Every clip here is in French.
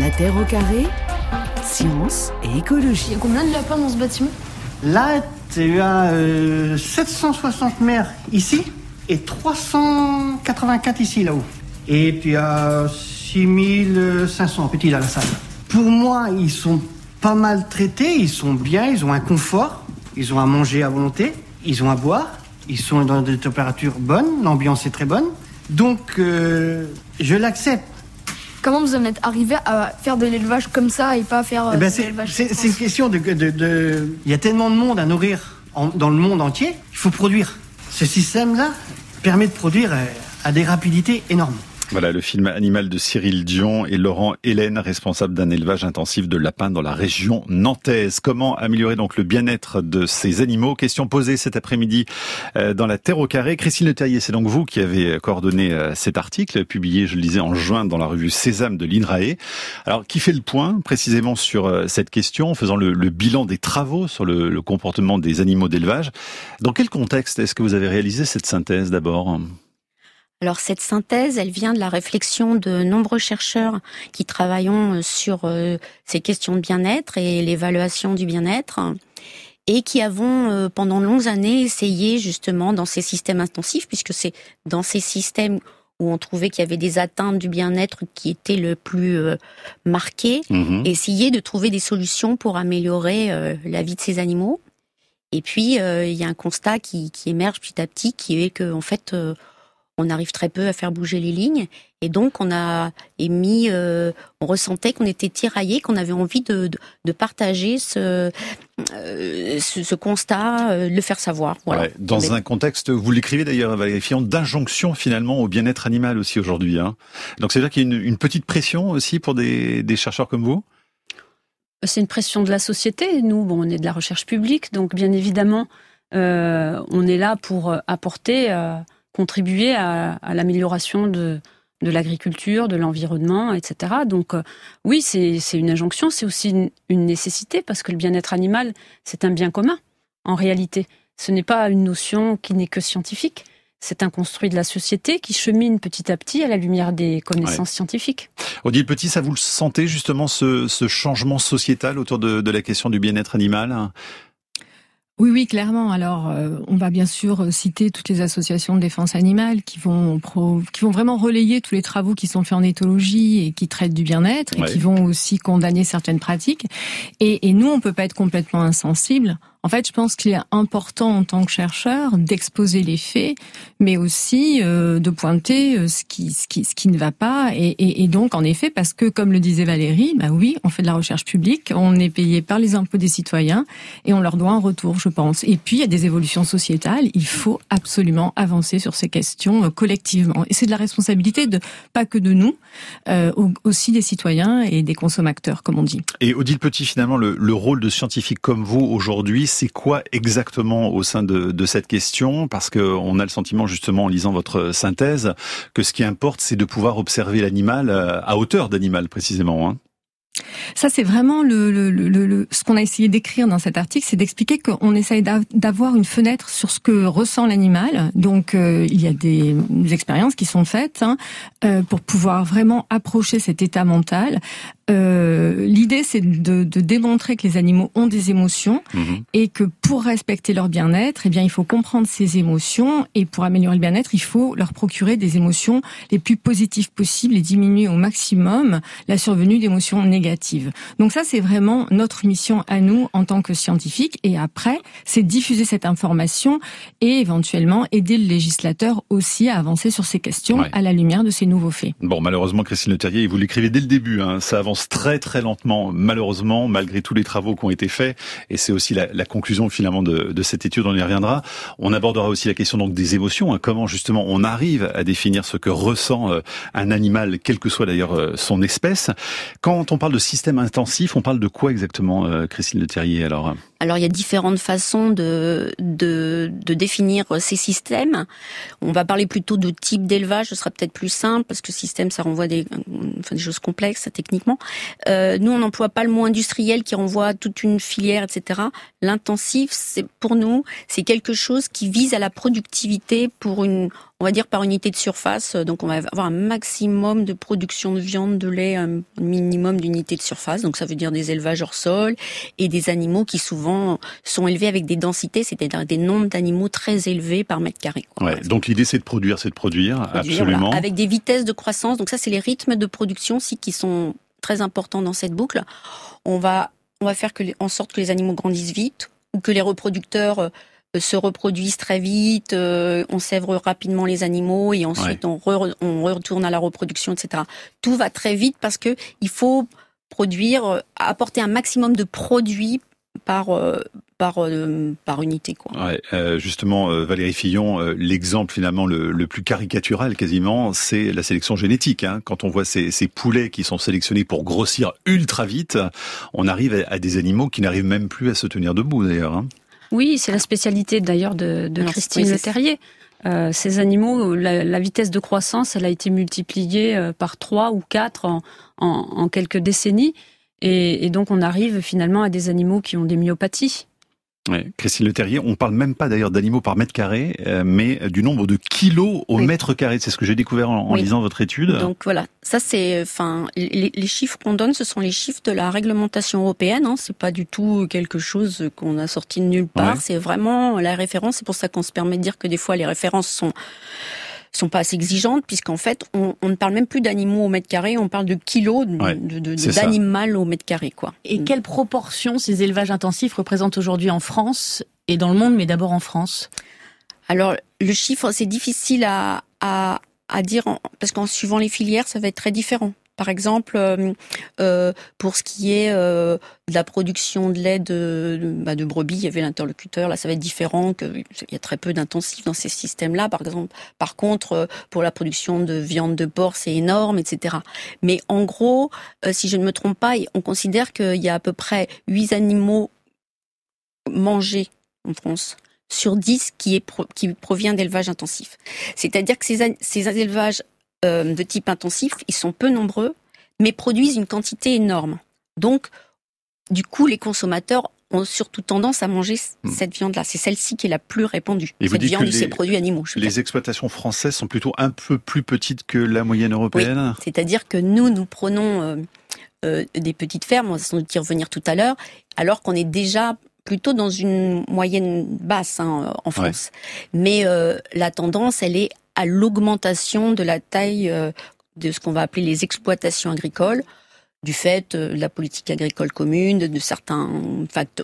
La Terre au carré, science et écologie. Il y a combien de lapins dans ce bâtiment? Là, tu as euh, 760 mères ici et 384 ici là-haut. Et puis à 6500 petits dans la salle. Pour moi, ils sont pas mal traités, ils sont bien, ils ont un confort, ils ont à manger à volonté, ils ont à boire, ils sont dans des températures bonnes, l'ambiance est très bonne. Donc, euh, je l'accepte. Comment vous en êtes arrivé à faire de l'élevage comme ça et pas faire euh, Eh ben, de c'est l'élevage c'est- une question de, de- de- Il y a tellement de monde à nourrir en- dans le monde entier, il faut produire. Ce système-là permet de produire euh, à des rapidités énormes. Voilà le film Animal de Cyril Dion et Laurent Hélène, responsable d'un élevage intensif de lapins dans la région nantaise. Comment améliorer donc le bien-être de ces animaux? Question posée cet après-midi euh, dans la Terre au carré. Christine Le c'est donc vous qui avez coordonné euh, cet article, publié, je le disais, en juin dans la revue Sésame de l'INRAE. Alors, qui fait le point précisément sur euh, cette question, en faisant le, le bilan des travaux sur le, le comportement des animaux d'élevage? Dans quel contexte est-ce que vous avez réalisé cette synthèse d'abord? Alors cette synthèse, elle vient de la réflexion de nombreux chercheurs qui travaillons sur euh, ces questions de bien-être et l'évaluation du bien-être et qui avons euh, pendant de longues années essayé justement dans ces systèmes intensifs, puisque c'est dans ces systèmes où on trouvait qu'il y avait des atteintes du bien-être qui étaient le plus euh, marquées, Mhm. essayer de trouver des solutions pour améliorer euh, la vie de ces animaux. Et puis euh, il y a un constat qui, qui émerge petit à petit, qui est que en fait euh, on arrive très peu à faire bouger les lignes, et donc on a émis, euh, on ressentait qu'on était tiraillé, qu'on avait envie de, de, de partager ce, euh, ce, ce constat, euh, le faire savoir. Voilà. Ouais, dans Mais- un contexte, vous l'écrivez d'ailleurs, Valérie Fillon, d'injonction finalement au bien-être animal aussi aujourd'hui. Hein. Donc c'est-à-dire qu'il y a une, une petite pression aussi pour des, des chercheurs comme vous? C'est une pression de la société. Nous, bon, on est de la recherche publique, donc bien évidemment, euh, on est là pour apporter, euh, contribuer à, à l'amélioration de, de l'agriculture, de l'environnement, etc. Donc euh, oui, c'est une injonction, c'est aussi une, une nécessité, parce que le bien-être animal, c'est un bien commun, en réalité. Ce n'est pas une notion qui n'est que scientifique. C'est un construit de la société qui chemine petit à petit à la lumière des connaissances scientifiques. Odile Petit, ça vous le sentez justement ce, ce changement sociétal autour de, de la question du bien-être animal? Oui, oui, clairement. Alors, euh, on va bien sûr euh, citer toutes les associations de défense animale qui vont pro- qui vont vraiment relayer tous les travaux qui sont faits en éthologie et qui traitent du bien-être Ouais. et qui vont aussi condamner certaines pratiques. Et, et nous, on peut pas être complètement insensible. En fait, je pense qu'il est important en tant que chercheur d'exposer les faits, mais aussi euh, de pointer euh, ce qui, ne va pas. Et, donc, en effet, parce que, comme le disait Valérie, bah oui, on fait de la recherche publique, on est payé par les impôts des citoyens et on leur doit un retour, je pense. Et puis, il y a des évolutions sociétales. Il faut absolument avancer sur ces questions euh, collectivement. Et c'est de la responsabilité de pas que de nous, au- aussi des citoyens et des consommateurs, comme on dit. Et Odile Petit, finalement, le, le rôle de scientifique comme vous aujourd'hui, c'est quoi exactement au sein de, cette question? Parce que on a le sentiment, justement, en lisant votre synthèse, que ce qui importe, c'est de pouvoir observer l'animal euh, à hauteur d'animal, précisément. Hein. Ça, c'est vraiment le, le, le, le- ce qu'on a essayé d'écrire dans cet article, c'est d'expliquer qu'on essaye d'a- d'avoir une fenêtre sur ce que ressent l'animal. Donc, euh, il y a des, des expériences qui sont faites hein, euh, pour pouvoir vraiment approcher cet état mental. Euh, L'idée, c'est de, de démontrer que les animaux ont des émotions Mhm. et que pour respecter leur bien-être, eh bien, il faut comprendre ces émotions et pour améliorer le bien-être, il faut leur procurer des émotions les plus positives possibles et diminuer au maximum la survenue d'émotions négatives. Donc ça, c'est vraiment notre mission à nous en tant que scientifiques. Et après, c'est diffuser cette information et éventuellement aider le législateur aussi à avancer sur ces questions Ouais. à la lumière de ces nouveaux faits. Bon, malheureusement, Christine Le Terrier, vous l'écrivez dès le début, hein, ça avance très très lentement, malheureusement, malgré tous les travaux qui ont été faits, et c'est aussi la, la conclusion finalement de, de cette étude, on y reviendra. On abordera aussi la question donc des émotions, hein, comment justement on arrive à définir ce que ressent euh, un animal, quelle que soit d'ailleurs euh, son espèce. Quand on parle de système intensif, on parle de quoi exactement, euh, Christine Le Terrier alors? Alors il y a différentes façons de, de, définir ces systèmes. On va parler plutôt de type d'élevage, ce sera peut-être plus simple parce que système ça renvoie des, enfin, des choses complexes techniquement. Euh, nous on n'emploie pas le mot industriel qui renvoie à toute une filière, etc. L'intensif, c'est pour nous c'est quelque chose qui vise à la productivité pour une on va dire par unité de surface. Donc on va avoir un maximum de production de viande, de lait, un minimum d'unités de surface. Donc ça veut dire des élevages hors sol et des animaux qui souvent sont élevés avec des densités, c'est-à-dire des nombres d'animaux très élevés par mètre carré. Ouais, donc l'idée c'est de produire, c'est de produire, absolument. avec des vitesses de croissance. Donc ça c'est les rythmes de production aussi qui sont très importants dans cette boucle. On va on va faire que en sorte que les animaux grandissent vite ou que les reproducteurs euh, se reproduisent très vite, euh, on sèvre rapidement les animaux et ensuite on, on, retourne à la reproduction, etc. Tout va très vite parce que il faut produire, euh, apporter un maximum de produits par par par unité quoi. Ouais, justement Valérie Fillon, l'exemple finalement le, le, plus caricatural quasiment, c'est la sélection génétique. Hein. Quand on voit ces, ces, poulets qui sont sélectionnés pour grossir ultra vite, on arrive à, à des animaux qui n'arrivent même plus à se tenir debout d'ailleurs. Hein. Oui, c'est la spécialité d'ailleurs de, de Christine Le Terrier. Euh, ces animaux, la, vitesse de croissance, elle a été multipliée euh, par trois ou quatre en, en, quelques décennies. Et, et, donc on arrive finalement à des animaux qui ont des myopathies. Christine Le Terrier, on parle même pas d'ailleurs d'animaux par mètre carré, euh, mais du nombre de kilos au mètre carré. C'est ce que j'ai découvert en, lisant votre étude. Donc voilà, ça c'est, enfin, les, chiffres qu'on donne, ce sont les chiffres de la réglementation européenne. Hein. C'est pas du tout quelque chose qu'on a sorti de nulle part. C'est vraiment la référence. C'est pour ça qu'on se permet de dire que des fois les références sont sont pas assez exigeantes puisqu'en fait on, ne parle même plus d'animaux au mètre carré, on parle de kilos d'animal au mètre carré quoi. Et quelle proportion ces élevages intensifs représentent aujourd'hui en France et dans le monde, mais d'abord en France? Alors le chiffre c'est difficile à, à, à dire parce qu'en suivant les filières ça va être très différent. Par exemple, euh, euh, pour ce qui est euh, de la production de lait de, bah, de brebis, il y avait l'interlocuteur. Là, ça va être différent. Il y a très peu d'intensifs dans ces systèmes-là. Par exemple, par contre, pour la production de viande de porc, c'est énorme, etc. Mais en gros, si je ne me trompe pas, on considère qu'il y a à peu près 8 animaux mangés en France sur 10 qui, est provient d'élevage intensif. C'est-à-dire que ces, ces élevages euh, de type intensif, ils sont peu nombreux, mais produisent une quantité énorme. Donc, du coup, les consommateurs ont surtout tendance à manger hmm. cette viande-là. C'est celle-ci qui est la plus répandue. Et cette viande de ces produits animaux. Les exploitations françaises sont plutôt un peu plus petites que la moyenne européenne. Oui, C'est-à-dire que nous, nous prenons euh, euh, des petites fermes, on va sans doute y revenir tout à l'heure, alors qu'on est déjà plutôt dans une moyenne basse hein, en France. Mais la tendance, elle est à l'augmentation de la taille euh, de ce qu'on va appeler les exploitations agricoles, du fait euh, de la politique agricole commune, de, certains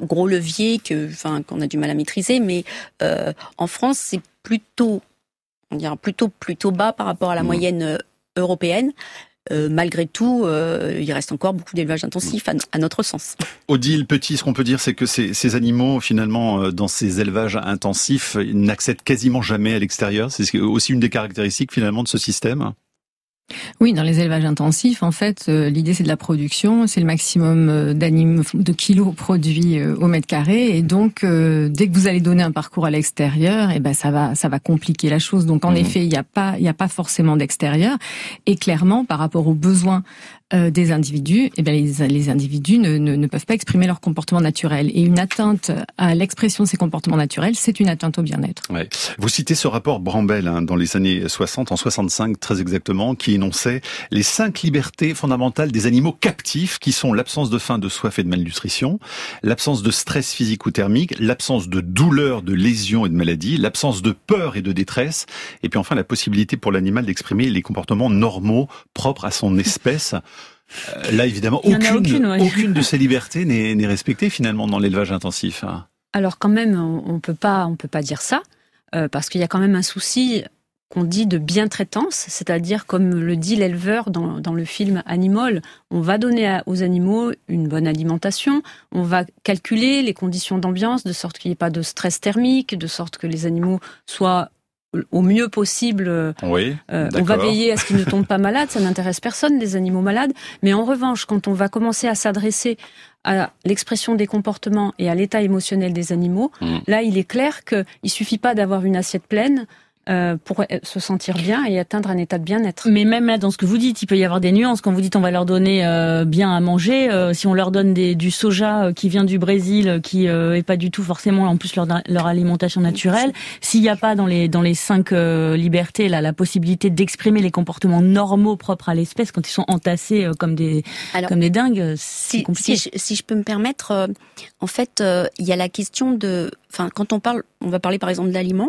gros leviers que, enfin, qu'on a du mal à maîtriser. Mais euh, en France, c'est plutôt, on dirait plutôt plutôt bas par rapport à la mmh. moyenne européenne. Euh, malgré tout, euh, il reste encore beaucoup d'élevage intensif à, notre sens. Odile Petit, ce qu'on peut dire, c'est que ces, ces, animaux, finalement, euh, dans ces élevages intensifs, n'accèdent quasiment jamais à l'extérieur. C'est aussi une des caractéristiques, finalement, de ce système. Oui, dans les élevages intensifs, en fait, euh, l'idée c'est de la production, c'est le maximum euh, d'animaux, de kilos produits euh, au mètre carré, et donc dès que vous allez donner un parcours à l'extérieur, et eh ben ça va, ça va compliquer la chose. Donc en mmh. effet, il n'y a pas, il n'y a pas forcément d'extérieur, et clairement par rapport aux besoins euh, des individus, eh bien les, les individus ne, ne, ne, peuvent pas exprimer leur comportement naturel. Et une atteinte à l'expression de ces comportements naturels, c'est une atteinte au bien-être. Ouais. Vous citez ce rapport Brambell hein, dans les années 60, en 65 très exactement, qui énonçait les cinq libertés fondamentales des animaux captifs, qui sont l'absence de faim, de soif et de malnutrition, l'absence de stress physique ou thermique, l'absence de douleur, de lésions et de maladies, l'absence de peur et de détresse, et puis enfin la possibilité pour l'animal d'exprimer les comportements normaux propres à son espèce. Euh, là, évidemment, aucune, aucune, de ces libertés n'est respectée finalement dans l'élevage intensif. Hein. Alors quand même, on peut pas, on peut pas dire ça, euh, parce qu'il y a quand même un souci qu'on dit de bien-traitance, c'est-à-dire comme le dit l'éleveur dans, dans, le film Animal, on va donner aux animaux une bonne alimentation, on va calculer les conditions d'ambiance de sorte qu'il n'y ait pas de stress thermique, de sorte que les animaux soient au mieux possible. Oui, euh, on va veiller à ce qu'ils ne tombent pas malades, ça n'intéresse personne, les animaux malades. Mais en revanche, quand on va commencer à s'adresser à l'expression des comportements et à l'état émotionnel des animaux, mm. là, il est clair qu'il suffit pas d'avoir une assiette pleine euh, pour se sentir bien et atteindre un état de bien-être. Mais même là, dans ce que vous dites, il peut y avoir des nuances. Quand vous dites on va leur donner euh, bien à manger, euh, si on leur donne des, du soja qui vient du Brésil, qui est pas du tout forcément en plus leur, leur alimentation naturelle, s'il n'y a pas dans les dans les cinq libertés là la possibilité d'exprimer les comportements normaux propres à l'espèce quand ils sont entassés comme des comme des dingues, c'est compliqué. Si je, si je, peux me permettre, en fait, il y a la question de, enfin, quand on parle, on va parler par exemple d'aliments.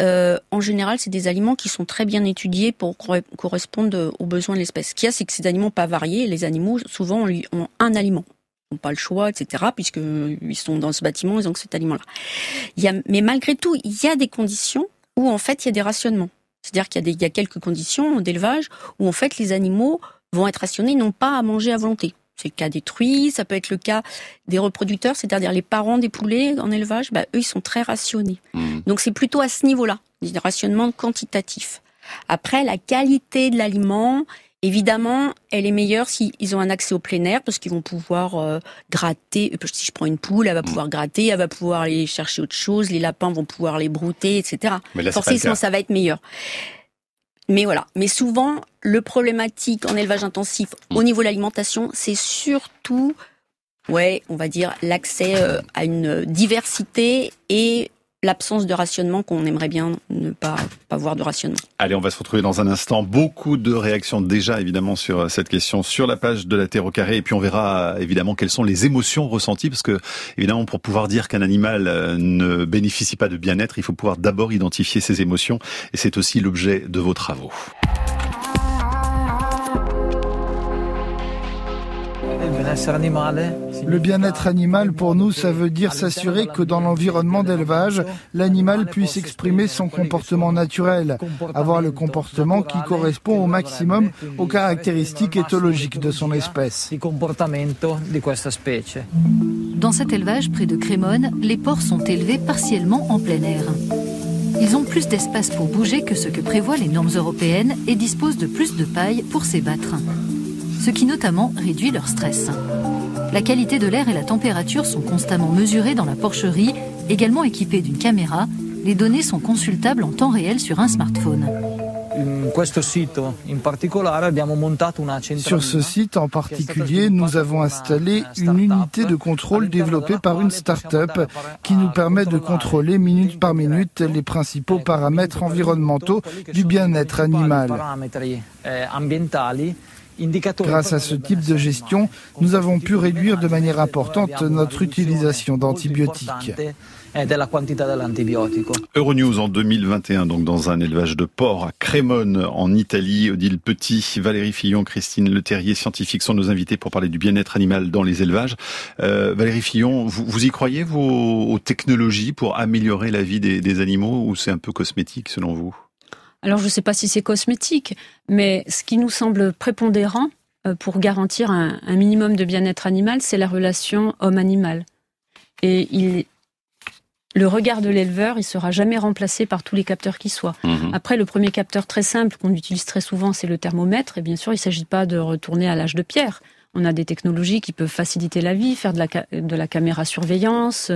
Euh, en général, c'est des aliments qui sont très bien étudiés pour correspondre aux besoins de l'espèce. Ce qu'il y a, c'est que ces animaux pas variés. Les animaux, souvent, ont un aliment. N'ont pas le choix, etc., puisqu'ils sont dans ce bâtiment, ils ont cet aliment-là. Mais malgré tout, il y a des conditions où, en fait, il y a des rationnements. C'est-à-dire qu'il y, a y a quelques conditions d'élevage où, en fait, les animaux vont être rationnés, n'ont pas à manger à volonté. C'est le cas des truies, ça peut être le cas des reproducteurs, c'est-à-dire les parents des poulets en élevage, bah, eux, ils sont très rationnés. Mmh. Donc c'est plutôt à ce niveau-là, des rationnements quantitatifs. Après, la qualité de l'aliment, évidemment, elle est meilleure s'ils ont un accès au plein air, parce qu'ils vont pouvoir euh, gratter. Si je prends une poule, elle va mmh. pouvoir gratter, elle va pouvoir aller chercher autre chose, les lapins vont pouvoir les brouter, etc. Mais Forcément, ça va être meilleur. Mais voilà. Mais souvent, le problématique en élevage intensif au niveau de l'alimentation, c'est surtout, ouais, on va dire l'accès euh, à une diversité et l'absence de rationnement qu'on aimerait bien ne pas, pas voir de rationnement. Allez, on va se retrouver dans un instant. Beaucoup de réactions déjà évidemment sur cette question sur la page de la Terre au carré et puis on verra évidemment quelles sont les émotions ressenties parce que évidemment pour pouvoir dire qu'un animal euh, ne bénéficie pas de bien-être, il faut pouvoir d'abord identifier ses émotions et c'est aussi l'objet de vos travaux. Le bien-être animal, pour nous, ça veut dire s'assurer que dans l'environnement d'élevage, l'animal puisse exprimer son comportement naturel, avoir le comportement qui correspond au maximum aux caractéristiques éthologiques de son espèce. Dans cet élevage près de Crémone, les porcs sont élevés partiellement en plein air. Ils ont plus d'espace pour bouger que ce que prévoient les normes européennes et disposent de plus de paille pour s'ébattre ce qui notamment réduit leur stress. La qualité de l'air et la température sont constamment mesurées dans la porcherie, également équipée d'une caméra. Les données sont consultables en temps réel sur un smartphone. Sur ce site en particulier, nous avons installé une unité de contrôle développée par une start-up qui nous permet de contrôler minute par minute les principaux paramètres environnementaux du bien-être animal. Grâce à ce type de gestion, nous avons pu réduire de manière importante notre utilisation d'antibiotiques. Euronews en 2021, donc dans un élevage de porc à Crémone, en Italie. Odile Petit, Valérie Fillon, Christine Leterrier, scientifiques, sont nos invités pour parler du bien-être animal dans les élevages. Euh, Valérie Fillon, vous, y croyez, vous, aux technologies pour améliorer la vie des animaux, ou c'est un peu cosmétique selon vous? Alors je ne sais pas si c'est cosmétique, mais ce qui nous semble prépondérant euh, pour garantir un, minimum de bien-être animal, c'est la relation homme-animal. Et il, le regard de l'éleveur, il sera jamais remplacé par tous les capteurs qui soient. Mhm. Après, le premier capteur très simple qu'on utilise très souvent, c'est le thermomètre. Et bien sûr, il ne s'agit pas de retourner à l'âge de pierre. On a des technologies qui peuvent faciliter la vie, faire de la, de la caméra surveillance,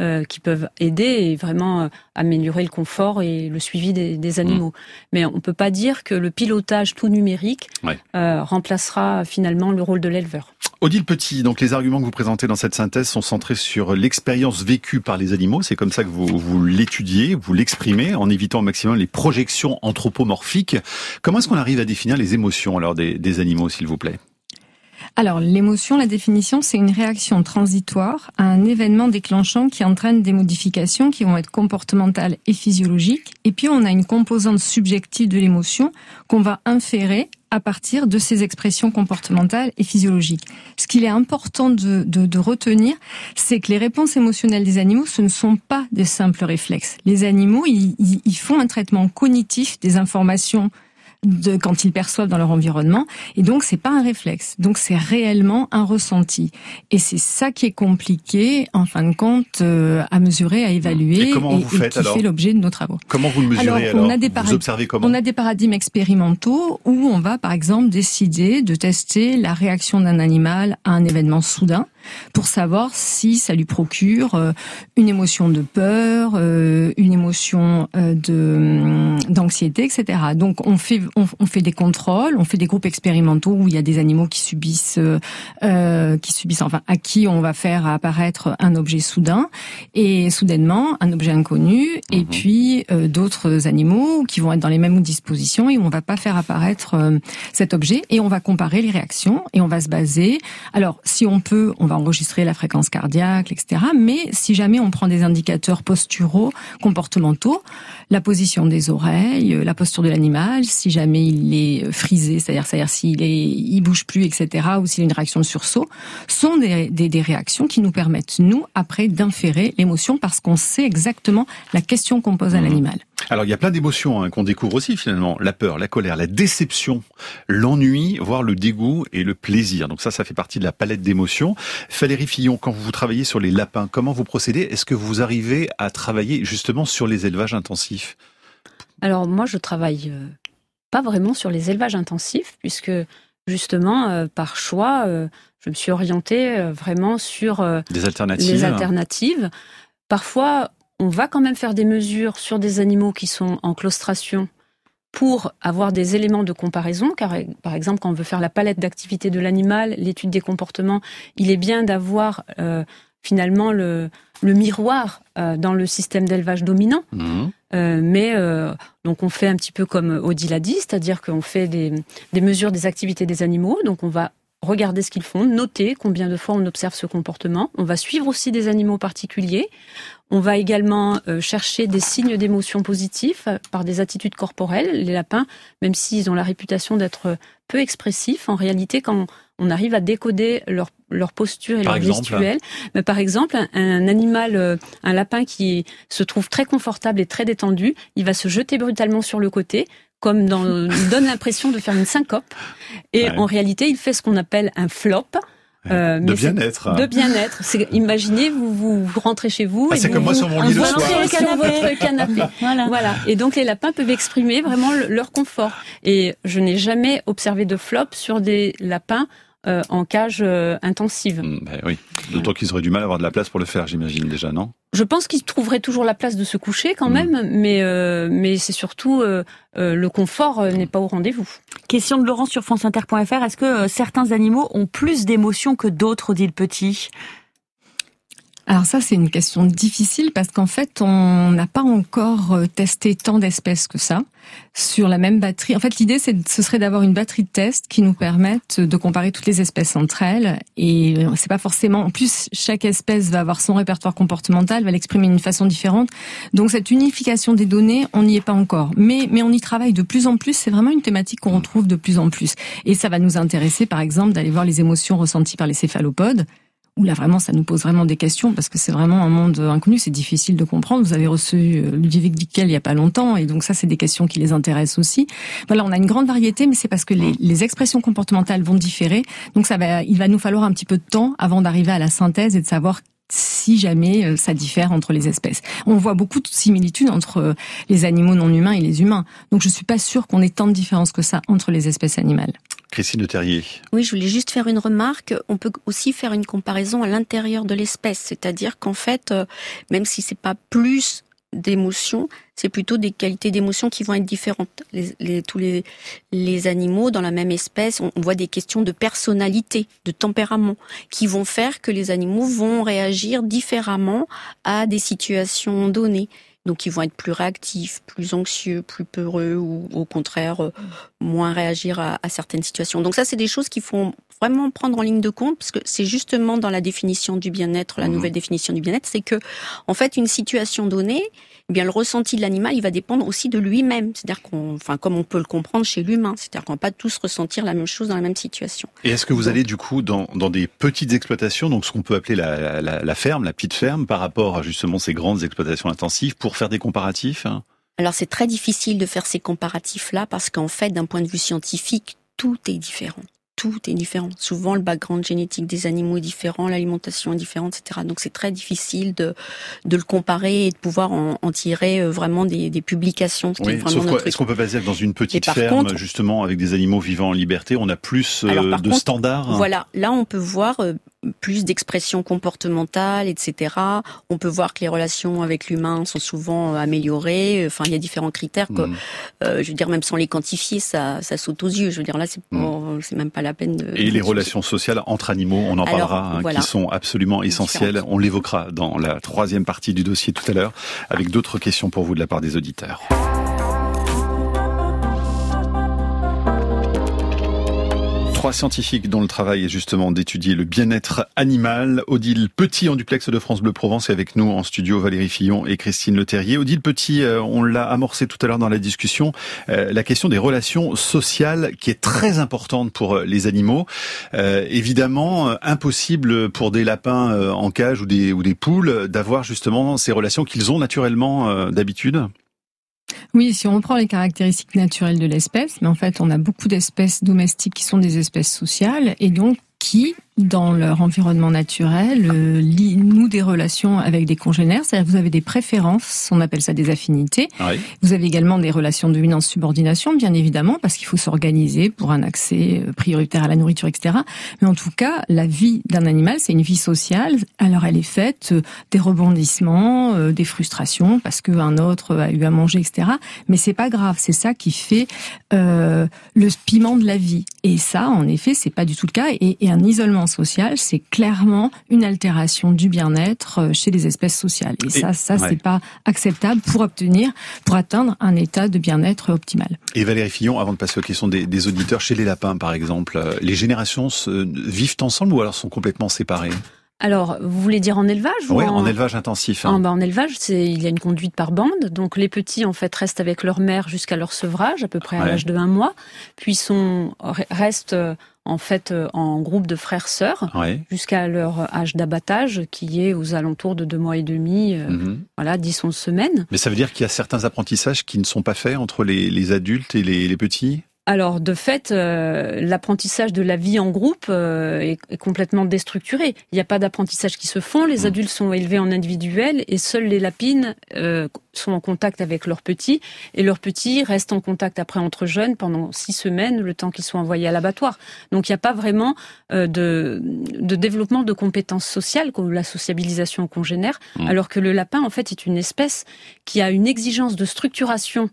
euh, qui peuvent aider et vraiment euh, améliorer le confort et le suivi des, animaux. Mmh. Mais on ne peut pas dire que le pilotage tout numérique euh, remplacera finalement le rôle de l'éleveur. Odile Petit, donc les arguments que vous présentez dans cette synthèse sont centrés sur l'expérience vécue par les animaux. C'est comme ça que vous, vous l'étudiez, vous l'exprimez, en évitant au maximum les projections anthropomorphiques. Comment est-ce qu'on arrive à définir les émotions alors des, des animaux, s'il vous plaît? Alors, l'émotion, la définition, c'est une réaction transitoire à un événement déclenchant qui entraîne des modifications qui vont être comportementales et physiologiques. Et puis, on a une composante subjective de l'émotion qu'on va inférer à partir de ces expressions comportementales et physiologiques. Ce qu'il est important de, de retenir, c'est que les réponses émotionnelles des animaux, ce ne sont pas des simples réflexes. Les animaux, ils, ils font un traitement cognitif des informations de quand ils perçoivent dans leur environnement. Et donc, c'est pas un réflexe. Donc, c'est réellement un ressenti. Et c'est ça qui est compliqué, en fin de compte, euh, à mesurer, à évaluer. Et comment vous faites, qui fait l'objet de nos travaux. Comment vous le mesurez alors, on a des vous observez comment On a des paradigmes expérimentaux où on va, par exemple, décider de tester la réaction d'un animal à un événement soudain. Pour savoir si ça lui procure euh, une émotion de peur, euh, une émotion euh, de d'anxiété, etc. Donc on fait on, fait des contrôles, on fait des groupes expérimentaux où il y a des animaux qui subissent qui subissent enfin à qui on va faire apparaître un objet soudain et soudainement un objet inconnu et mhm. puis d'autres animaux qui vont être dans les mêmes dispositions et où on va pas faire apparaître cet objet et on va comparer les réactions et on va se baser. Alors si on peut, on va enregistrer la fréquence cardiaque, etc. Mais si jamais on prend des indicateurs posturaux, comportementaux, la position des oreilles, la posture de l'animal, si jamais il est frisé, c'est-à-dire, c'est-à-dire s'il est, il bouge plus, etc., ou s'il a une réaction de sursaut, sont des, des, des réactions qui nous permettent, nous, après, d'inférer l'émotion parce qu'on sait exactement la question qu'on pose à mmh. l'animal. Alors il y a plein d'émotions hein, qu'on découvre aussi finalement, la peur, la colère, la déception, l'ennui, voire le dégoût et le plaisir. Donc ça, ça fait partie de la palette d'émotions. Valérie Fillon, quand vous travaillez sur les lapins, comment vous procédez? Est-ce que vous arrivez à travailler justement sur les élevages intensifs? Alors moi, je travaille euh, pas vraiment sur les élevages intensifs, puisque justement, euh, par choix, euh, je me suis orientée vraiment sur des alternatives. les alternatives. Parfois, on va quand même faire des mesures sur des animaux qui sont en claustration pour avoir des éléments de comparaison, car par exemple quand on veut faire la palette d'activité de l'animal, l'étude des comportements, il est bien d'avoir euh, finalement le, miroir euh, dans le système d'élevage dominant. Mmh. Euh, mais donc on fait un petit peu comme Odile l'a dit, c'est-à-dire qu'on fait des, des mesures des activités des animaux, donc on va regarder ce qu'ils font, noter combien de fois on observe ce comportement. On va suivre aussi des animaux particuliers. On va également euh, chercher des signes d'émotion positifs euh, par des attitudes corporelles. Les lapins, même s'ils ont la réputation d'être peu expressifs, en réalité, quand on arrive à décoder leur, leur posture et leur gestuelle, mais par exemple, un, animal, euh, un lapin qui se trouve très confortable et très détendu, il va se jeter brutalement sur le côté, comme dans, donne l'impression de faire une syncope. Et en réalité, il fait ce qu'on appelle un flop. Euh, de bien-être. De bien-être. Imaginez, vous, vous, rentrez chez vous. Ah, c'est comme moi sur mon lit le soir. Canapé. voilà. voilà. Et donc les lapins peuvent exprimer vraiment leur confort. Et je n'ai jamais observé de flop sur des lapins euh, en cage euh, intensive. Mm, ben oui, d'autant qu'ils auraient du mal à avoir de la place pour le faire, j'imagine déjà, non? Je pense qu'ils trouveraient toujours la place de se coucher quand mm. même, mais euh, mais c'est surtout le confort n'est pas au rendez-vous. Question de Laurent sur franceinter.fr, est-ce que certains animaux ont plus d'émotions que d'autres, dit le petit? Alors ça, c'est une question difficile parce qu'en fait, on n'a pas encore euh, testé tant d'espèces que ça sur la même batterie. En fait, l'idée, ce serait d'avoir une batterie de tests qui nous permette de comparer toutes les espèces entre elles. Et euh, c'est pas forcément. En plus, chaque espèce va avoir son répertoire comportemental, va l'exprimer d'une façon différente. Donc cette unification des données, on n'y est pas encore. Mais mais on y travaille de plus en plus. C'est vraiment une thématique qu'on retrouve de plus en plus. Et ça va nous intéresser, par exemple, d'aller voir les émotions ressenties par les céphalopodes où là vraiment ça nous pose vraiment des questions parce que c'est vraiment un monde inconnu, c'est difficile de comprendre. Vous avez reçu euh, Ludovic Dickel il y a pas longtemps et donc ça c'est des questions qui les intéressent aussi. Voilà, on a une grande variété mais c'est parce que les, les, expressions comportementales vont différer. Donc ça va il va nous falloir un petit peu de temps avant d'arriver à la synthèse et de savoir si jamais euh, ça diffère entre les espèces. On voit beaucoup de similitudes entre euh, les animaux non humains et les humains. Donc je suis pas sûre qu'on ait tant de différences que ça entre les espèces animales. Christine Terrier. Oui, je voulais juste faire une remarque. On peut aussi faire une comparaison à l'intérieur de l'espèce, c'est-à-dire qu'en fait, euh, même si c'est pas plus d'émotions, c'est plutôt des qualités d'émotions qui vont être différentes. Les, tous les animaux dans la même espèce, on, voit des questions de personnalité, de tempérament, qui vont faire que les animaux vont réagir différemment à des situations données. Donc ils vont être plus réactifs, plus anxieux, plus peureux ou au contraire euh, moins réagir à, à certaines situations. Donc ça, c'est des choses qu'il faut vraiment prendre en ligne de compte parce que c'est justement dans la définition du bien-être, la mmh. nouvelle définition du bien-être, c'est que en fait une situation donnée, eh bien le ressenti de l'animal, il va dépendre aussi de lui-même. C'est-à-dire qu'on, enfin comme on peut le comprendre chez l'humain, c'est-à-dire qu'on va pas tous ressentir la même chose dans la même situation. Et est-ce que vous allez du coup dans, dans des petites exploitations, donc ce qu'on peut appeler la, la, la ferme, la petite ferme, par rapport à justement ces grandes exploitations intensives, pour faire des comparatifs alors c'est très difficile de faire ces comparatifs-là parce qu'en fait, d'un point de vue scientifique, tout est différent tout est différent. Souvent, le background génétique des animaux est différent, l'alimentation est différente, etc. Donc, c'est très difficile de, de le comparer et de pouvoir en, en tirer euh, vraiment des, des publications. Oui, est-ce qu'on peut pas dire dans une petite ferme, contre, justement, avec des animaux vivant en liberté, on a plus euh, de contre, standards hein? Voilà, là, on peut voir euh, plus d'expression comportementale, etc. On peut voir que les relations avec l'humain sont souvent améliorées. Enfin, il y a différents critères que, mmh. euh, je veux dire, même sans les quantifier, ça, ça saute aux yeux. Je veux dire, là, c'est mmh. c'est même pas la peine de. Et les relations sociales entre animaux, on en Alors, parlera, hein, voilà. qui sont absolument essentielles. On l'évoquera dans la troisième partie du dossier tout à l'heure, avec d'autres questions pour vous de la part des auditeurs. Trois scientifiques dont le travail est justement d'étudier le bien-être animal. Odile Petit en duplex de France Bleu Provence et avec nous en studio Valérie Fillon et Christine Leterrier. Odile Petit, euh, on l'a amorcé tout à l'heure dans la discussion, euh, la question des relations sociales qui est très importante pour euh, les animaux. Évidemment, impossible pour des lapins en cage ou des poules d'avoir justement ces relations qu'ils ont naturellement d'habitude. Oui, si on reprend les caractéristiques naturelles de l'espèce, mais en fait, on a beaucoup d'espèces domestiques qui sont des espèces sociales et donc qui, dans leur environnement naturel, euh, nouent des relations avec des congénères. C'est-à-dire vous avez des préférences, on appelle ça des affinités. Oui. Vous avez également des relations de dominance-subordination, bien évidemment, parce qu'il faut s'organiser pour un accès euh, prioritaire à la nourriture, etc. Mais en tout cas, la vie d'un animal, c'est une vie sociale. Alors elle est faite euh, des rebondissements, euh, des frustrations, parce qu'un autre a eu à manger, etc. Mais c'est pas grave, c'est ça qui fait euh, le piment de la vie. Et ça, en effet, c'est pas du tout le cas. Et, et un isolement social, c'est clairement une altération du bien-être euh, chez les espèces sociales. Et, et ça, ça, ouais. c'est pas acceptable pour obtenir, pour atteindre un état de bien-être optimal. Et Valérie Fillon, avant de passer aux questions des, des auditeurs, chez les lapins, par exemple, euh, les générations se, vivent ensemble ou alors sont complètement séparées? Alors, vous voulez dire en élevage Oui, en... en, élevage intensif. Hein. En, bah, en élevage, c'est il y a une conduite par bande. Donc les petits en fait restent avec leur mère jusqu'à leur sevrage, à peu près à ouais. l'âge de un mois, puis sont restent en fait en groupe de frères-sœurs ouais. jusqu'à leur âge d'abattage qui est aux alentours de deux mois et demi, euh, mm -hmm. voilà, 10-11 semaines. Mais ça veut dire qu'il y a certains apprentissages qui ne sont pas faits entre les, les adultes et les, les petits? Alors, de fait, euh, l'apprentissage de la vie en groupe euh, est, est, complètement déstructuré. Il n'y a pas d'apprentissage qui se font. Les adultes sont élevés en individuel et seules les lapines euh, sont en contact avec leurs petits. Et leurs petits restent en contact après entre jeunes pendant six semaines, le temps qu'ils soient envoyés à l'abattoir. Donc, il n'y a pas vraiment euh, de, de, développement de compétences sociales, comme la sociabilisation congénère, mmh. alors que le lapin, en fait, est une espèce qui a une exigence de structuration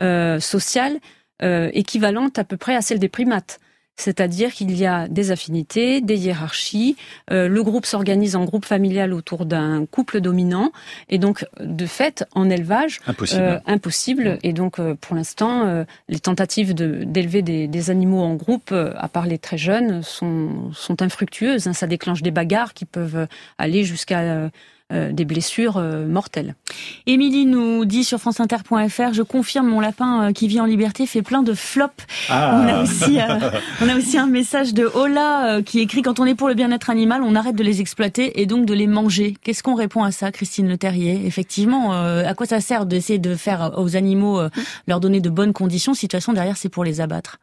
euh, sociale euh, équivalente à peu près à celle des primates. C'est-à-dire qu'il y a des affinités, des hiérarchies. Euh, le groupe s'organise en groupe familial autour d'un couple dominant, et donc de fait, en élevage, impossible. Euh, impossible. Et donc, euh, pour l'instant, euh, les tentatives d'élever de, des, des, animaux en groupe, euh, à part les très jeunes, sont, sont infructueuses. Hein. Ça déclenche des bagarres qui peuvent aller jusqu'à euh, des blessures euh, mortelles. Émilie nous dit sur franceinter.fr, je confirme, mon lapin euh, qui vit en liberté fait plein de flops. Ah. On, a aussi, on a aussi un message de Ola qui écrit, quand on est pour le bien-être animal, on arrête de les exploiter et donc de les manger. Qu'est-ce qu'on répond à ça, Christine Le Terrier? Effectivement, à quoi ça sert d'essayer de faire aux animaux, leur donner de bonnes conditions si de toute façon derrière c'est pour les abattre?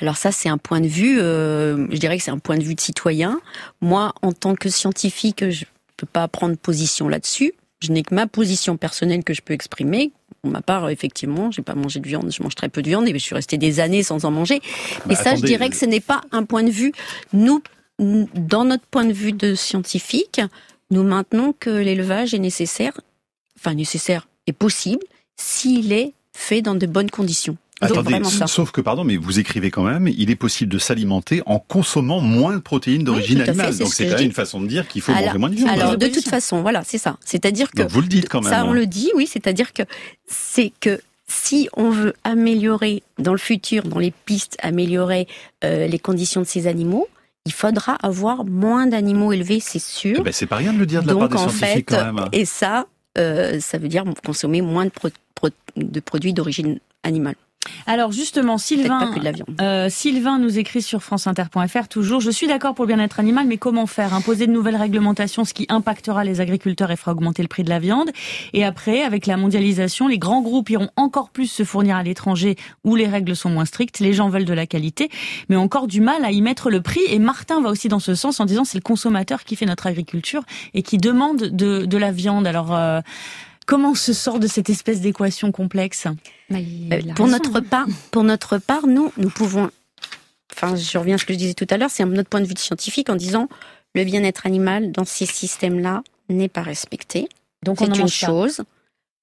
Alors ça, c'est un point de vue, euh, je dirais que c'est un point de vue de citoyen. Moi, en tant que scientifique, je peux pas prendre position là-dessus. Je n'ai que ma position personnelle que je peux exprimer. Pour ma part, effectivement, j'ai pas mangé de viande, je mange très peu de viande et je suis restée des années sans en manger. Mais bah, ça, attendez, je dirais que ce n'est pas un point de vue. Nous, dans notre point de vue de scientifique, nous maintenons que l'élevage est nécessaire, enfin nécessaire et possible, s'il est fait dans de bonnes conditions. Attendez, sauf que, pardon, mais vous écrivez quand même, il est possible de s'alimenter en consommant moins de protéines d'origine oui, animale. Donc c'est quand même une façon de dire qu'il faut alors, manger moins de viande. Alors de toute façon, voilà, c'est ça. C'est-à-dire que Donc vous le dites quand même. Ça, on le dit, oui. C'est-à-dire que c'est que si on veut améliorer dans le futur, dans les pistes, améliorer euh, les conditions de ces animaux, il faudra avoir moins d'animaux élevés, c'est sûr. Eh ben, c'est pas rien de le dire de Donc, la part des en scientifiques fait, quand même. Et ça, euh, ça veut dire consommer moins de, pro de produits d'origine animale. Alors justement, Sylvain, euh, Sylvain nous écrit sur franceinter.fr toujours. Je suis d'accord pour le bien-être animal, mais comment faire? Imposer de nouvelles réglementations, ce qui impactera les agriculteurs et fera augmenter le prix de la viande. Et après, avec la mondialisation, les grands groupes iront encore plus se fournir à l'étranger où les règles sont moins strictes. Les gens veulent de la qualité, mais encore du mal à y mettre le prix. Et Martin va aussi dans ce sens en disant c'est le consommateur qui fait notre agriculture et qui demande de, de la viande. Alors euh, Comment on se sort de cette espèce d'équation complexe euh, Pour notre part, pour notre part, nous, nous pouvons. Enfin, je reviens à ce que je disais tout à l'heure, c'est notre point de vue scientifique en disant le bien-être animal dans ces systèmes-là n'est pas respecté. Donc c'est une chose.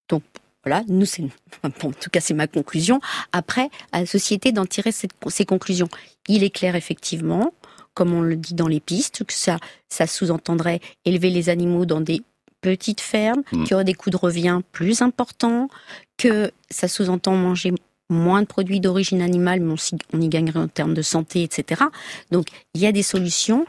Donc voilà, nous c'est, en tout cas c'est ma conclusion. Après, à la société d'en tirer ces conclusions. Il est clair effectivement, comme on le dit dans les pistes, que ça, ça sous-entendrait élever les animaux dans des petite ferme, mm. qui aurait des coûts de revient plus importants, que ça sous-entend manger moins de produits d'origine animale, mais on, y gagnerait en termes de santé, etc. Donc, il y a des solutions,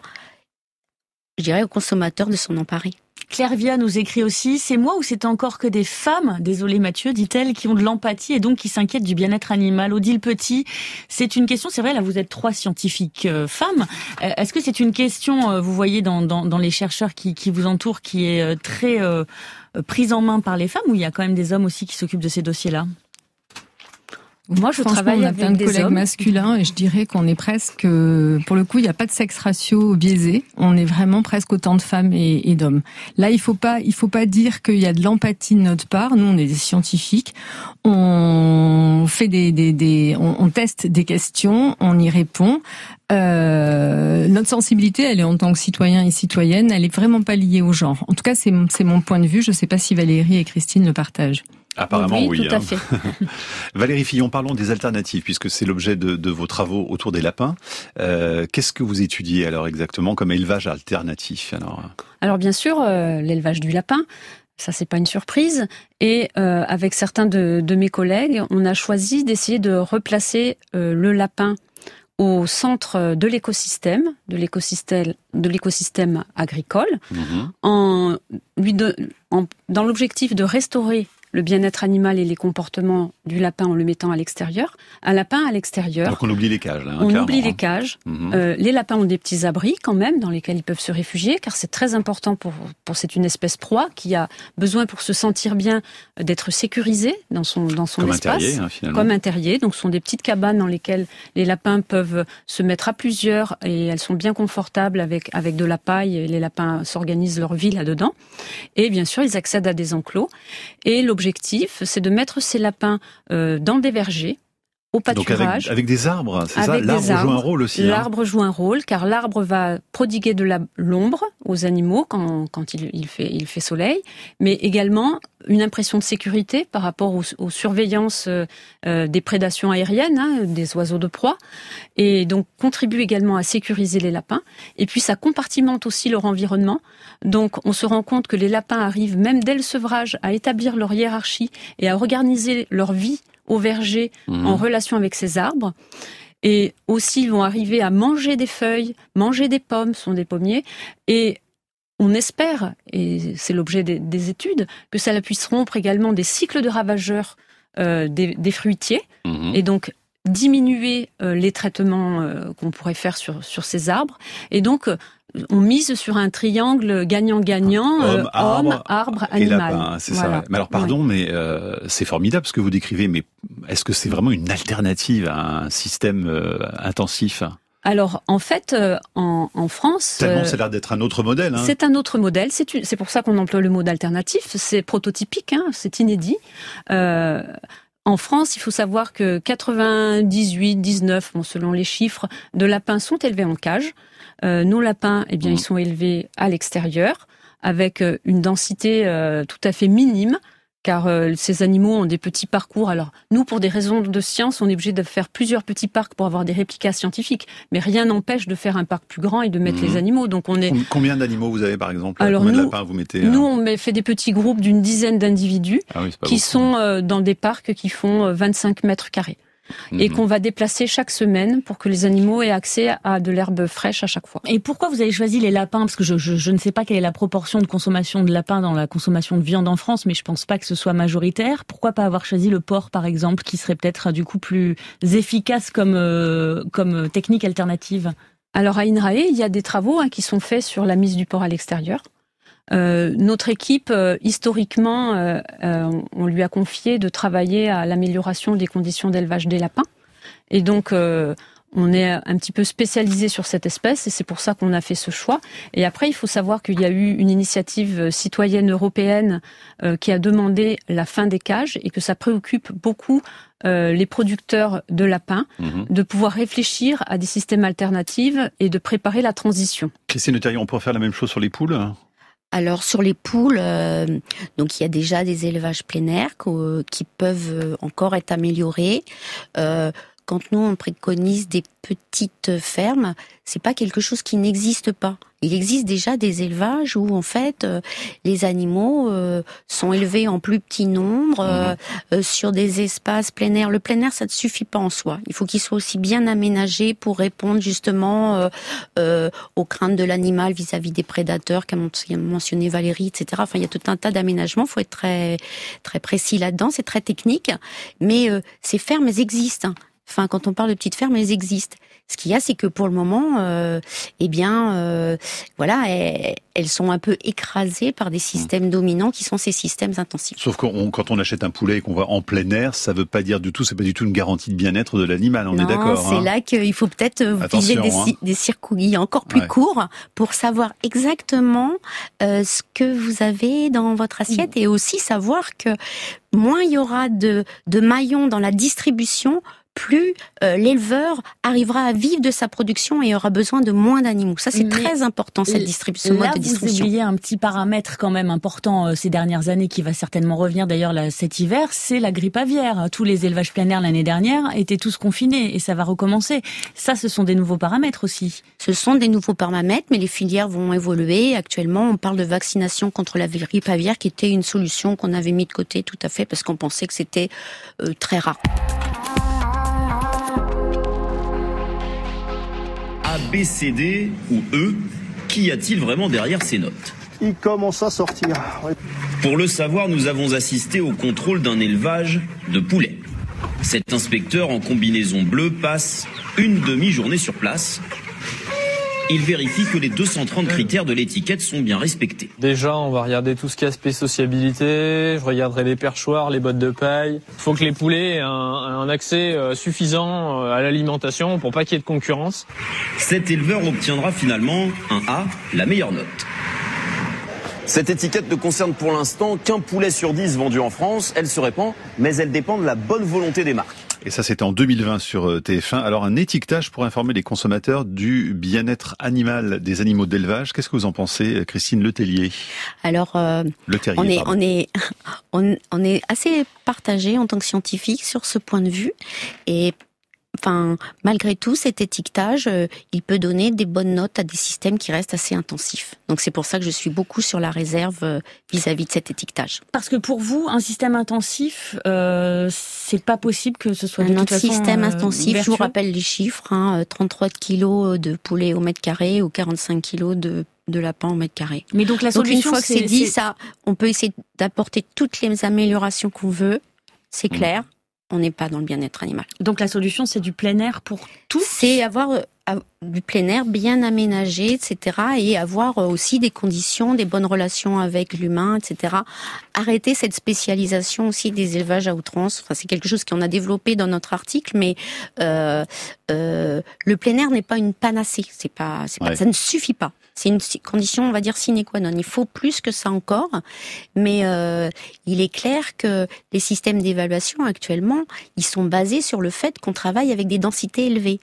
je dirais, aux consommateurs de s'en emparer. Claire Via nous écrit aussi, c'est moi ou c'est encore que des femmes, désolé Mathieu, dit-elle, qui ont de l'empathie et donc qui s'inquiètent du bien-être animal. Odile Petit, c'est une question, c'est vrai, là vous êtes trois scientifiques euh, femmes. Euh, est-ce que c'est une question, euh, vous voyez dans, les chercheurs qui, qui, vous entourent, qui est très prise en main par les femmes ou il y a quand même des hommes aussi qui s'occupent de ces dossiers-là? Moi, je travaille avec plein de collègues masculins et je dirais qu'on est presque, pour le coup, il n'y a pas de sexe ratio biaisé. On est vraiment presque autant de femmes et, d'hommes. Là, il faut pas, il faut pas dire qu'il y a de l'empathie de notre part. Nous, on est des scientifiques. On fait des, des, des on, on teste des questions, on y répond. Euh, notre sensibilité, elle est en tant que citoyen et citoyenne, elle est vraiment pas liée au genre. En tout cas, c'est mon point de vue. Je ne sais pas si Valérie et Christine le partagent. Apparemment, oui. oui tout à hein. fait. Valérie Fillon, parlons des alternatives, puisque c'est l'objet de, vos travaux autour des lapins. Euh, qu'est-ce que vous étudiez alors exactement comme élevage alternatif alors? Alors bien sûr, euh, l'élevage du lapin. Ça, c'est pas une surprise. Et euh, avec certains de, mes collègues, on a choisi d'essayer de replacer le lapin au centre de l'écosystème, de l'écosystème, de l'écosystème agricole, en lui en, dans l'objectif de restaurer le bien-être animal et les comportements du lapin en le mettant à l'extérieur. Un lapin à l'extérieur. Donc on oublie les cages. Là, hein, on oublie les cages. Mhm. Euh, les lapins ont des petits abris quand même dans lesquels ils peuvent se réfugier, car c'est très important pour pour c'est une espèce proie qui a besoin pour se sentir bien d'être sécurisé dans son dans son comme espace, un terrier, hein, finalement. comme un terrier. Donc ce sont des petites cabanes dans lesquelles les lapins peuvent se mettre à plusieurs et elles sont bien confortables avec avec de la paille. Et les lapins s'organisent leur vie là-dedans. Et bien sûr, ils accèdent à des enclos. Et l'objectif C'est de mettre ces lapins euh, dans des vergers au pâturage. Donc avec, des arbres, c'est ça L'arbre joue un rôle aussi. Hein. L'arbre joue un rôle car l'arbre va prodiguer de l'ombre aux animaux quand, quand il, il, fait, il fait soleil, mais également une impression de sécurité par rapport aux, surveillances euh, euh, des prédations aériennes, hein, des oiseaux de proie, et donc contribue également à sécuriser les lapins. Et puis ça compartimente aussi leur environnement. Donc on se rend compte que les lapins arrivent même dès le sevrage à établir leur hiérarchie et à organiser leur vie au verger mhm. en relation avec ces arbres. Et aussi, ils vont arriver à manger des feuilles, manger des pommes, sont des pommiers. Et on espère, et c'est l'objet des, études, que ça puisse rompre également des cycles de ravageurs euh, des, fruitiers. Mhm. Et donc diminuer euh, les traitements euh, qu'on pourrait faire sur, sur ces arbres. Et donc, on mise sur un triangle gagnant-gagnant, homme, arbre, animal. c'est ça. Mais alors, pardon, mais euh, c'est formidable ce que vous décrivez, mais est-ce que c'est vraiment une alternative à un système euh, intensif? Alors en fait, euh, en, France, tellement ça a l'air d'être un autre modèle. Hein. C'est un autre modèle. C'est pour ça qu'on emploie le mot d'alternatif. C'est prototypique, hein, c'est inédit. En France, il faut savoir que 98, 19, bon, selon les chiffres, de lapins sont élevés en cage. Euh, nos lapins, eh bien, ils mmh. sont élevés à l'extérieur avec euh, une densité euh, tout à fait minime car ces animaux ont des petits parcours. Alors nous, pour des raisons de science, on est obligé de faire plusieurs petits parcs pour avoir des réplicas scientifiques, mais rien n'empêche de faire un parc plus grand et de mettre les mmh. animaux. Donc on est. Combien d'animaux vous avez par exemple Alors Combien de lapins vous mettez Nous, on fait des petits groupes d'une dizaine d'individus ah qui sont dans des parcs qui font 25 mètres carrés. Et Mhm. qu'on va déplacer chaque semaine pour que les animaux aient accès à de l'herbe fraîche à chaque fois. Et pourquoi vous avez choisi les lapins? Parce que je, je, je ne sais pas quelle est la proportion de consommation de lapins dans la consommation de viande en France, mais je pense pas que ce soit majoritaire. Pourquoi pas avoir choisi le porc, par exemple, qui serait peut-être du coup plus efficace comme, euh, comme technique alternative? Alors à INRAE, il y a des travaux hein, qui sont faits sur la mise du porc à l'extérieur. Euh, notre équipe, euh, historiquement, euh, euh, on lui a confié de travailler à l'amélioration des conditions d'élevage des lapins. Et donc, euh, on est un petit peu spécialisé sur cette espèce et c'est pour ça qu'on a fait ce choix. Et après, il faut savoir qu'il y a eu une initiative citoyenne européenne euh, qui a demandé la fin des cages et que ça préoccupe beaucoup euh, les producteurs de lapins Mhm. de pouvoir réfléchir à des systèmes alternatifs et de préparer la transition. Christine Le Terrier, on pourrait faire la même chose sur les poules? Alors sur les poules, euh, donc il y a déjà des élevages plein air qu'au- qui peuvent euh, encore être améliorés. Euh, quand nous on préconise des petites fermes, c'est pas quelque chose qui n'existe pas. Il existe déjà des élevages où en fait euh, les animaux euh, sont élevés en plus petit nombre euh, euh, sur des espaces plein air. Le plein air ça ne suffit pas en soi. Il faut qu'il soit aussi bien aménagé pour répondre justement euh, euh, aux craintes de l'animal vis-à-vis des prédateurs qu'a men- mentionné Valérie, etc. Enfin, il y a tout un tas d'aménagements. Il faut être très très précis là-dedans. C'est très technique, mais euh, ces fermes elles existent. Enfin, quand on parle de petites fermes, elles existent. Ce qu'il y a, c'est que pour le moment, euh, eh bien, euh, voilà, elles, elles sont un peu écrasées par des systèmes dominants qui sont ces systèmes intensifs. Sauf que quand on achète un poulet et qu'on va en plein air, ça veut pas dire du tout, c'est pas du tout une garantie de bien-être de l'animal, on non, est d'accord. c'est hein. là qu'il faut peut-être euh, viser des, hein. des circuits encore plus Ouais. courts pour savoir exactement euh, ce que vous avez dans votre assiette et aussi savoir que moins il y aura de, de maillons dans la distribution, plus euh, l'éleveur arrivera à vivre de sa production et aura besoin de moins d'animaux. Ça, c'est très important, cette distribution, ce Là, mode de vous distribution. oubliez un petit paramètre quand même important euh, ces dernières années qui va certainement revenir d'ailleurs là, cet hiver, c'est la grippe aviaire. Tous les élevages plein air l'année dernière étaient tous confinés et ça va recommencer. Ça, ce sont des nouveaux paramètres aussi. Ce sont des nouveaux paramètres, mais les filières vont évoluer. Actuellement, on parle de vaccination contre la grippe aviaire, qui était une solution qu'on avait mis de côté tout à fait parce qu'on pensait que c'était euh, très rare. A, B, C, D ou E Qu'y a-t-il vraiment derrière ces notes Il commence à sortir. Pour le savoir, nous avons assisté au contrôle d'un élevage de poulets. Cet inspecteur en combinaison bleue passe une demi-journée sur place. Il vérifie que les 230 critères de l'étiquette sont bien respectés. Déjà, on va regarder tout ce qui est aspect sociabilité. Je regarderai les perchoirs, les bottes de paille. Il faut que les poulets aient un, un accès euh, suffisant euh, à l'alimentation pour pas qu'il y ait de concurrence. Cet éleveur obtiendra finalement un A, la meilleure note. Cette étiquette ne concerne pour l'instant qu'un poulet sur 10 vendu en France. Elle se répand, mais elle dépend de la bonne volonté des marques. Et ça, c'était en 2020 sur euh, TF1. Alors, un étiquetage pour informer les consommateurs du bien-être animal des animaux d'élevage. Qu'est-ce que vous en pensez, Christine Letellier Alors, euh, Le terrier, on est, on est, on, on est assez partagé en tant que scientifique sur ce point de vue. Et enfin, malgré tout, cet étiquetage, euh, il peut donner des bonnes notes à des systèmes qui restent assez intensifs. Donc c'est pour ça que je suis beaucoup sur la réserve euh, vis-à-vis de cet étiquetage. Parce que pour vous, un système intensif, euh, c'est pas possible que ce soit de Un toute façon, système euh, intensif, je vous rappelle les chiffres, hein, euh, 33 kilos de poulet au mètre carré ou 45 kilos de, de lapin au mètre carré. Mais donc la Donc une fois que c'est dit, ça, on peut essayer d'apporter toutes les améliorations qu'on veut, c'est Mmh. On n'est pas dans le bien-être animal. Donc la solution, c'est du plein air pour tout. C'est avoir euh, du plein air bien aménagé, etc. Et avoir euh, aussi des conditions, des bonnes relations avec l'humain, etc. Arrêter cette spécialisation aussi des élevages à outrance. Enfin, c'est quelque chose qu'on a développé dans notre article, mais euh, euh, le plein air n'est pas une panacée. C'est pas, c'est pas, Ouais. ça ne suffit pas. C'est une condition, on va dire, sine qua non. Il faut plus que ça encore. Mais euh, il est clair que les systèmes d'évaluation actuellement, ils sont basés sur le fait qu'on travaille avec des densités élevées.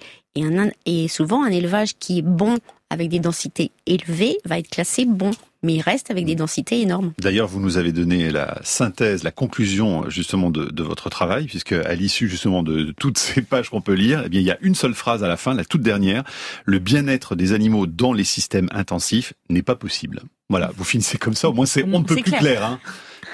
Et souvent, un élevage qui est bon avec des densités élevées va être classé bon, mais il reste avec des densités énormes. D'ailleurs, vous nous avez donné la synthèse, la conclusion justement de, de votre travail, puisque à l'issue justement de, de toutes ces pages qu'on peut lire, eh bien il y a une seule phrase à la fin, la toute dernière le bien-être des animaux dans les systèmes intensifs n'est pas possible. Voilà, vous finissez comme ça, au moins c'est on ne peut plus clair. clair. hein.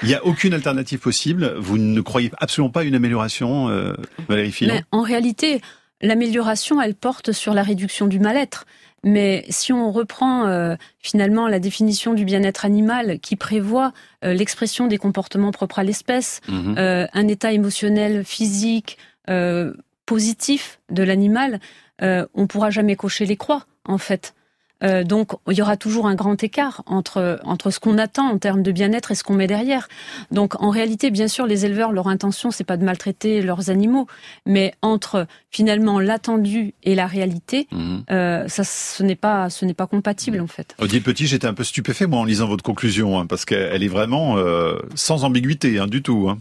Il n'y a aucune alternative possible. Vous ne croyez absolument pas à une amélioration, euh, Valérie Mais En réalité, l'amélioration, elle porte sur la réduction du mal-être. Mais si on reprend euh, finalement la définition du bien-être animal qui prévoit euh, l'expression des comportements propres à l'espèce, Mhm. euh, un état émotionnel, physique, euh, positif de l'animal, euh, on pourra jamais cocher les croix en fait. Euh, donc il y aura toujours un grand écart entre entre ce qu'on attend en termes de bien-être et ce qu'on met derrière. Donc en réalité, bien sûr, les éleveurs, leur intention c'est pas de maltraiter leurs animaux, mais entre finalement l'attendu et la réalité, Mhm. euh, ça ce n'est pas ce n'est pas compatible en fait. Odile Petit, j'étais un peu stupéfait moi en lisant votre conclusion, hein, parce qu'elle est vraiment euh, sans ambiguïté hein, du tout. Hein.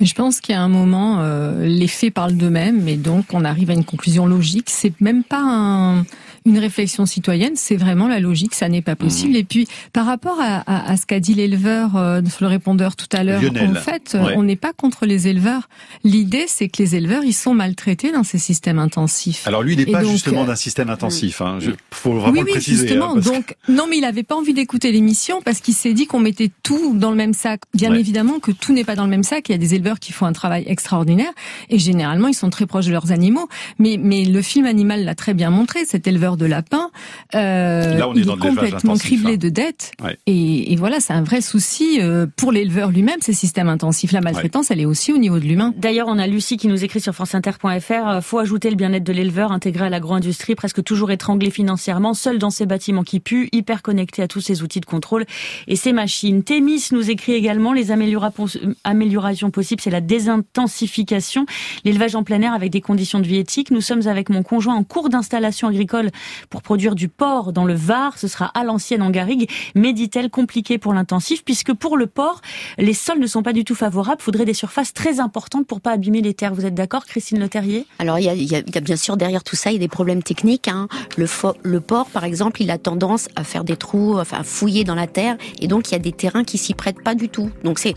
Mais je pense qu'il y a un moment, euh, les faits parlent d'eux-mêmes, et donc on arrive à une conclusion logique. C'est même pas un- une réflexion citoyenne, c'est vraiment la logique. Ça n'est pas possible. Et puis, par rapport à, à- à ce qu'a dit l'éleveur euh, le répondeur tout à l'heure, en fait, euh, Ouais. on n'est pas contre les éleveurs. L'idée, c'est que les éleveurs, ils sont maltraités dans ces systèmes intensifs. Alors lui, il n'est pas donc, justement euh, d'un système intensif. Hein. Je, faut vraiment oui, le oui, préciser. justement. hein, que- Donc, non, mais il avait pas envie d'écouter l'émission parce qu'il s'est dit qu'on mettait tout dans le même sac. Bien Ouais. évidemment que tout n'est pas dans le même sac. Il y a des éleveurs qui font un travail extraordinaire et généralement ils sont très proches de leurs animaux. Mais, mais le film Animal l'a très bien montré. Cet éleveur de lapins, euh, Là, on est il dans est complètement intensif, criblé hein. de dettes. Ouais. Et, et voilà, c'est un vrai souci euh, pour l'éleveur lui-même. Ces systèmes intensifs, la maltraitance, elle est aussi au niveau de l'humain. D'ailleurs, on a Lucie qui nous écrit sur franceinter.fr euh, faut ajouter le bien-être de l'éleveur intégré à l'agro-industrie, presque toujours étranglé financièrement, seul dans ses bâtiments qui puent, hyper connecté à tous ses outils de contrôle et ses machines. Témis nous écrit également les améliora- euh, améliorations possibles, c'est la désintensification, l'élevage en plein air avec des conditions de vie éthiques. Nous sommes avec mon conjoint en cours d'installation agricole pour produire du porc dans le Var. Ce sera à l'ancienne en Garrigue, mais dit-elle compliqué pour l'intensif puisque pour le porc, les sols ne sont pas du tout favorables. Faudrait des surfaces très importantes pour pas abîmer les terres. Vous êtes d'accord, Christine Le Terrier Alors il y a, il il bien sûr derrière tout ça, il y a des problèmes techniques. hein. Le, porc, par exemple, il a tendance à faire des trous, enfin à fouiller dans la terre, et donc il y a des terrains qui s'y prêtent pas du tout. Donc c'est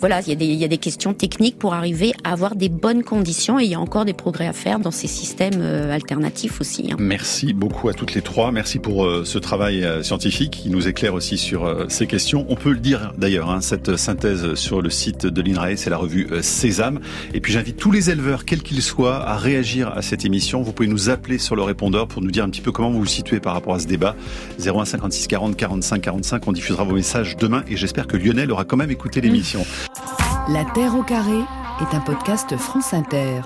voilà, il il y a des questions techniques pour arriver à avoir des bonnes conditions, et il y a encore des progrès à faire dans ces systèmes euh, alternatifs aussi. hein. Merci beaucoup à toutes les trois. Merci pour euh, ce travail euh, scientifique qui nous éclaire aussi sur ces questions. On peut le dire d'ailleurs, hein, cette synthèse sur le site de l'INRAE, c'est la revue Sésame. Et puis j'invite tous les éleveurs, quels qu'ils soient, à réagir à cette émission. Vous pouvez nous appeler sur le répondeur pour nous dire un petit peu comment vous vous situez par rapport à ce débat. 01 56 40 45 45. On diffusera vos messages demain et j'espère que Lionel aura quand même écouté l'émission. La Terre au carré est un podcast France Inter.